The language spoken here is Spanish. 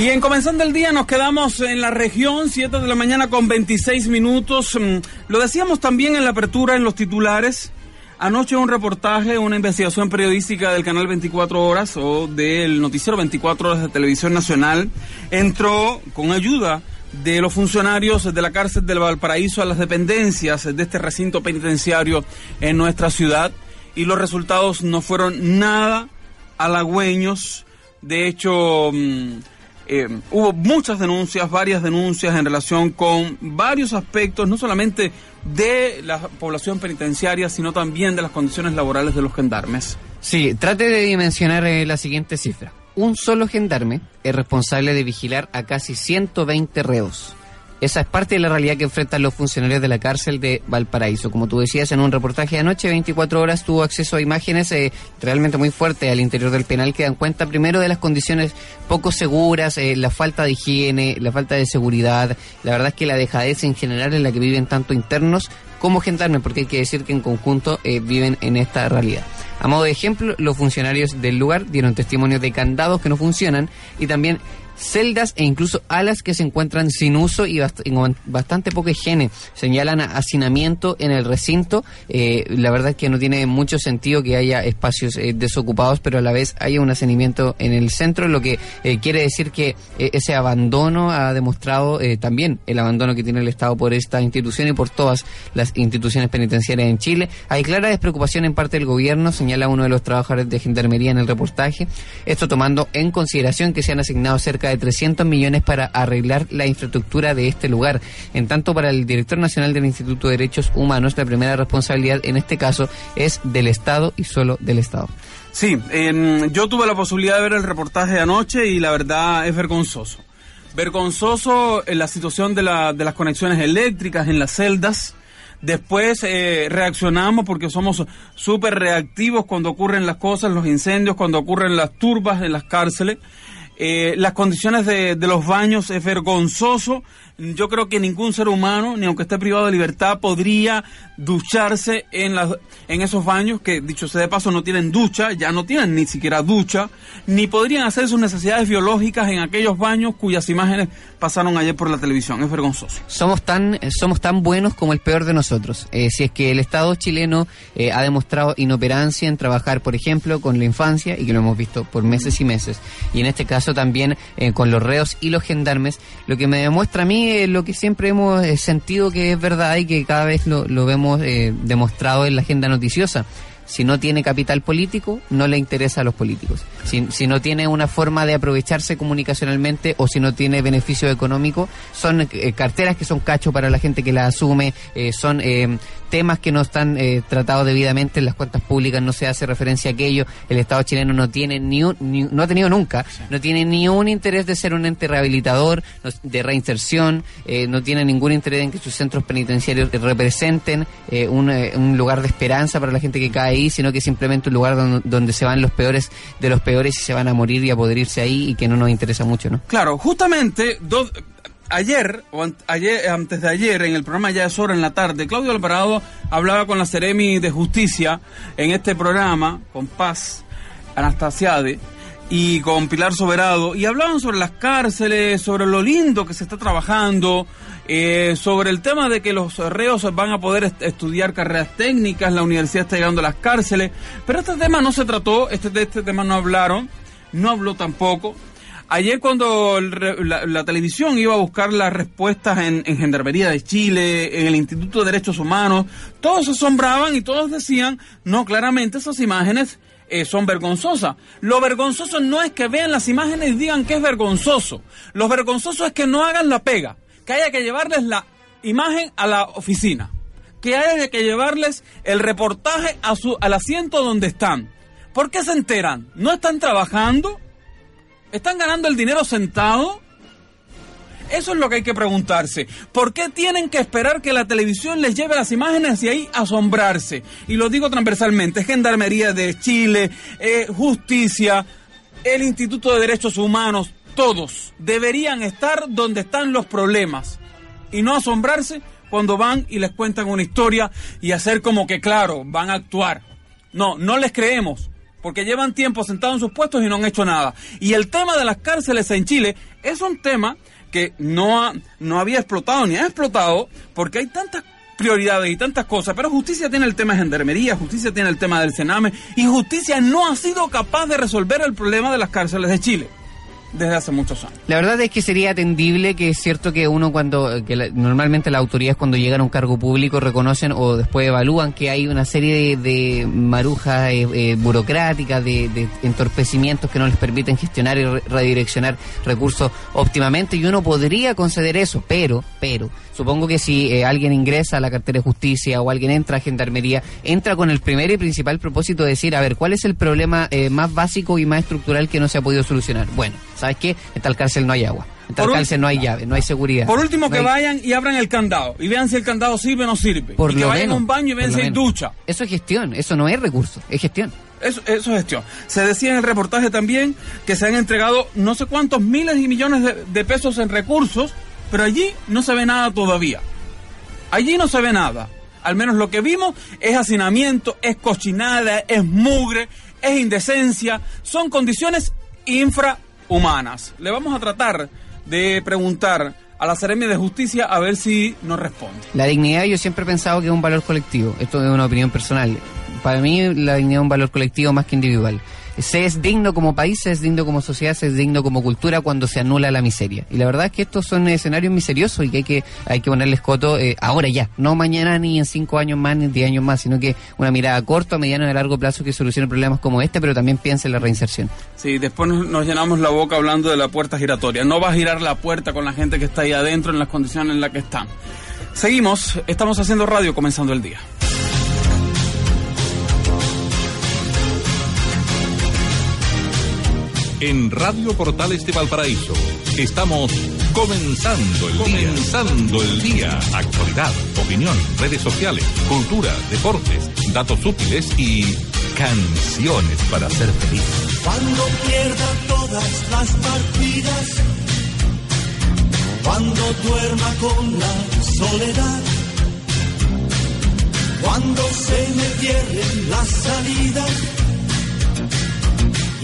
Y en comenzando el día nos quedamos en la región, 7 de la mañana con 26 minutos. Mm, lo decíamos también en la apertura, en los titulares. Anoche un reportaje, una investigación periodística del canal 24 Horas o del noticiero 24 Horas de Televisión Nacional entró con ayuda de los funcionarios de la cárcel del Valparaíso a las dependencias de este recinto penitenciario en nuestra ciudad y los resultados no fueron nada halagüeños. De hecho, mm, eh, hubo muchas denuncias, varias denuncias en relación con varios aspectos, no solamente de la población penitenciaria, sino también de las condiciones laborales de los gendarmes. Sí, trate de dimensionar eh, la siguiente cifra. Un solo gendarme es responsable de vigilar a casi 120 reos. Esa es parte de la realidad que enfrentan los funcionarios de la cárcel de Valparaíso. Como tú decías en un reportaje de anoche, 24 horas tuvo acceso a imágenes eh, realmente muy fuertes al interior del penal que dan cuenta primero de las condiciones poco seguras, eh, la falta de higiene, la falta de seguridad, la verdad es que la dejadez en general en la que viven tanto internos como gendarmes, porque hay que decir que en conjunto eh, viven en esta realidad. A modo de ejemplo, los funcionarios del lugar dieron testimonio de candados que no funcionan y también celdas e incluso alas que se encuentran sin uso y bastante poca higiene. Señalan hacinamiento en el recinto. Eh, la verdad es que no tiene mucho sentido que haya espacios eh, desocupados, pero a la vez haya un hacinamiento en el centro, lo que eh, quiere decir que ese abandono ha demostrado también el abandono que tiene el Estado por esta institución y por todas las instituciones penitenciarias en Chile. Hay clara despreocupación en parte del gobierno, señala uno de los trabajadores de Gendarmería en el reportaje. Esto tomando en consideración que se han asignado cerca de 300 millones para arreglar la infraestructura de este lugar. En tanto, para el director nacional del Instituto de Derechos Humanos, la primera responsabilidad en este caso es del Estado y solo del Estado. Sí, yo tuve la posibilidad de ver el reportaje de anoche y la verdad es vergonzoso. Vergonzoso en la situación de, la, de las conexiones eléctricas en las celdas. Después eh, reaccionamos porque somos súper reactivos cuando ocurren las cosas, los incendios, cuando ocurren las turbas en las cárceles. Eh, las condiciones de, de, los baños es vergonzoso yo creo que ningún ser humano, ni aunque esté privado de libertad, podría ducharse en, las, en esos baños que, dicho sea de paso, no tienen ducha, ya no tienen ni siquiera ducha, ni podrían hacer sus necesidades biológicas en aquellos baños cuyas imágenes pasaron ayer por la televisión. Es vergonzoso. Somos tan, somos tan buenos como el peor de nosotros. Eh, si es que el Estado chileno eh, ha demostrado inoperancia en trabajar, por ejemplo, con la infancia, y que lo hemos visto por meses y meses, y en este caso también eh, con los reos y los gendarmes, lo que me demuestra a mí lo que siempre hemos eh, sentido que es verdad y que cada vez lo, vemos eh, demostrado en la agenda noticiosa si no tiene capital político, no le interesa a los políticos. Si, si, no tiene una forma de aprovecharse comunicacionalmente o si no tiene beneficio económico, son eh, carteras que son cacho para la gente que las asume, eh, son eh, temas que no están tratados debidamente en las cuentas públicas, no se hace referencia a aquello. El Estado chileno no tiene ni, no ha tenido nunca, no tiene ni un interés de ser un ente rehabilitador, de reinserción, no tiene ningún interés en que sus centros penitenciarios representen un, un lugar de esperanza para la gente que cae sino que simplemente un lugar donde, se van los peores de los peores y se van a morir y a poder irse ahí y que no nos interesa mucho, ¿no? Claro, justamente dos, ayer, o ayer, antes de ayer, en el programa Ya es hora en la tarde, Claudio Alvarado hablaba con la Seremi de Justicia en este programa, con Paz Anastasiade, y con Pilar Soberado, y hablaban sobre las cárceles, sobre lo lindo que se está trabajando, eh, sobre el tema de que los reos van a poder estudiar carreras técnicas, la universidad está llegando a las cárceles, pero este tema no se trató, este, de este tema no hablaron, no habló tampoco. Ayer cuando la, televisión iba a buscar las respuestas en, en, Gendarmería de Chile, en el Instituto de Derechos Humanos, todos se asombraban y todos decían, no, claramente esas imágenes eh, son vergonzosas. Lo vergonzoso no es que vean las imágenes y digan que es vergonzoso. Lo vergonzoso es que no hagan la pega que haya que llevarles la imagen a la oficina, que haya que llevarles el reportaje a su, al asiento donde están. ¿Por qué se enteran? ¿No están trabajando? ¿Están ganando el dinero sentado? Eso es lo que hay que preguntarse. ¿Por qué tienen que esperar que la televisión les lleve las imágenes y ahí asombrarse? Y lo digo transversalmente, Gendarmería de Chile, eh, Justicia, el Instituto de Derechos Humanos, todos deberían estar donde están los problemas y no asombrarse cuando van y les cuentan una historia y hacer como que, claro, van a actuar. No, no les creemos, porque llevan tiempo sentados en sus puestos y no han hecho nada. Y el tema de las cárceles en Chile es un tema que no, ha, no había explotado ni ha explotado porque hay tantas prioridades y tantas cosas, pero justicia tiene el tema de gendarmería, justicia tiene el tema del Sename y justicia no ha sido capaz de resolver el problema de las cárceles de Chile desde hace muchos años. La verdad es que sería atendible que es cierto que uno cuando, que normalmente las autoridades cuando llegan a un cargo público reconocen o después evalúan que hay una serie de, marujas eh, eh, burocráticas, de, entorpecimientos que no les permiten gestionar y redireccionar recursos óptimamente y uno podría conceder eso, pero, pero, supongo que si eh, alguien ingresa a la cartera de justicia o alguien entra a gendarmería, entra con el primer y principal propósito de decir, a ver, ¿cuál es el problema más básico y más estructural que no se ha podido solucionar? Bueno, ¿sabes qué? En tal cárcel no hay agua. En tal cárcel no hay llave, no hay seguridad. Por último, que vayan y abran el candado y vean si el candado sirve o no sirve. Por y que vayan a un baño y vean si hay ducha. Eso es gestión, eso no es recurso, es gestión. Eso, eso, es gestión. Se decía en el reportaje también que se han entregado no sé cuántos miles y millones de, de pesos en recursos, pero allí no se ve nada todavía. Allí no se ve nada. Al menos lo que vimos es hacinamiento, es cochinada, es mugre, es indecencia, son condiciones infra humanas. Le vamos a tratar de preguntar a la Seremia de Justicia a ver si nos responde. La dignidad yo siempre he pensado que es un valor colectivo. Esto es una opinión personal. Para mí la dignidad es un valor colectivo más que individual se es digno como país, se es digno como sociedad, se es digno como cultura cuando se anula la miseria. Y la verdad es que estos son escenarios miseriosos y que hay que, hay que ponerles coto eh, ahora ya, no mañana ni en cinco años más ni en diez años más, sino que una mirada a corto, a mediano y a largo plazo que solucione problemas como este, pero también piense en la reinserción. Sí, después nos, llenamos la boca hablando de la puerta giratoria. No va a girar la puerta con la gente que está ahí adentro en las condiciones en las que están. Seguimos, estamos haciendo radio comenzando el día. En Radio Portales de Valparaíso. Estamos comenzando el comenzando el día. Actualidad, opinión, redes sociales, cultura, deportes, datos útiles y canciones para ser feliz. Cuando pierda todas las partidas, cuando duerma con la soledad, cuando se me cierren las salidas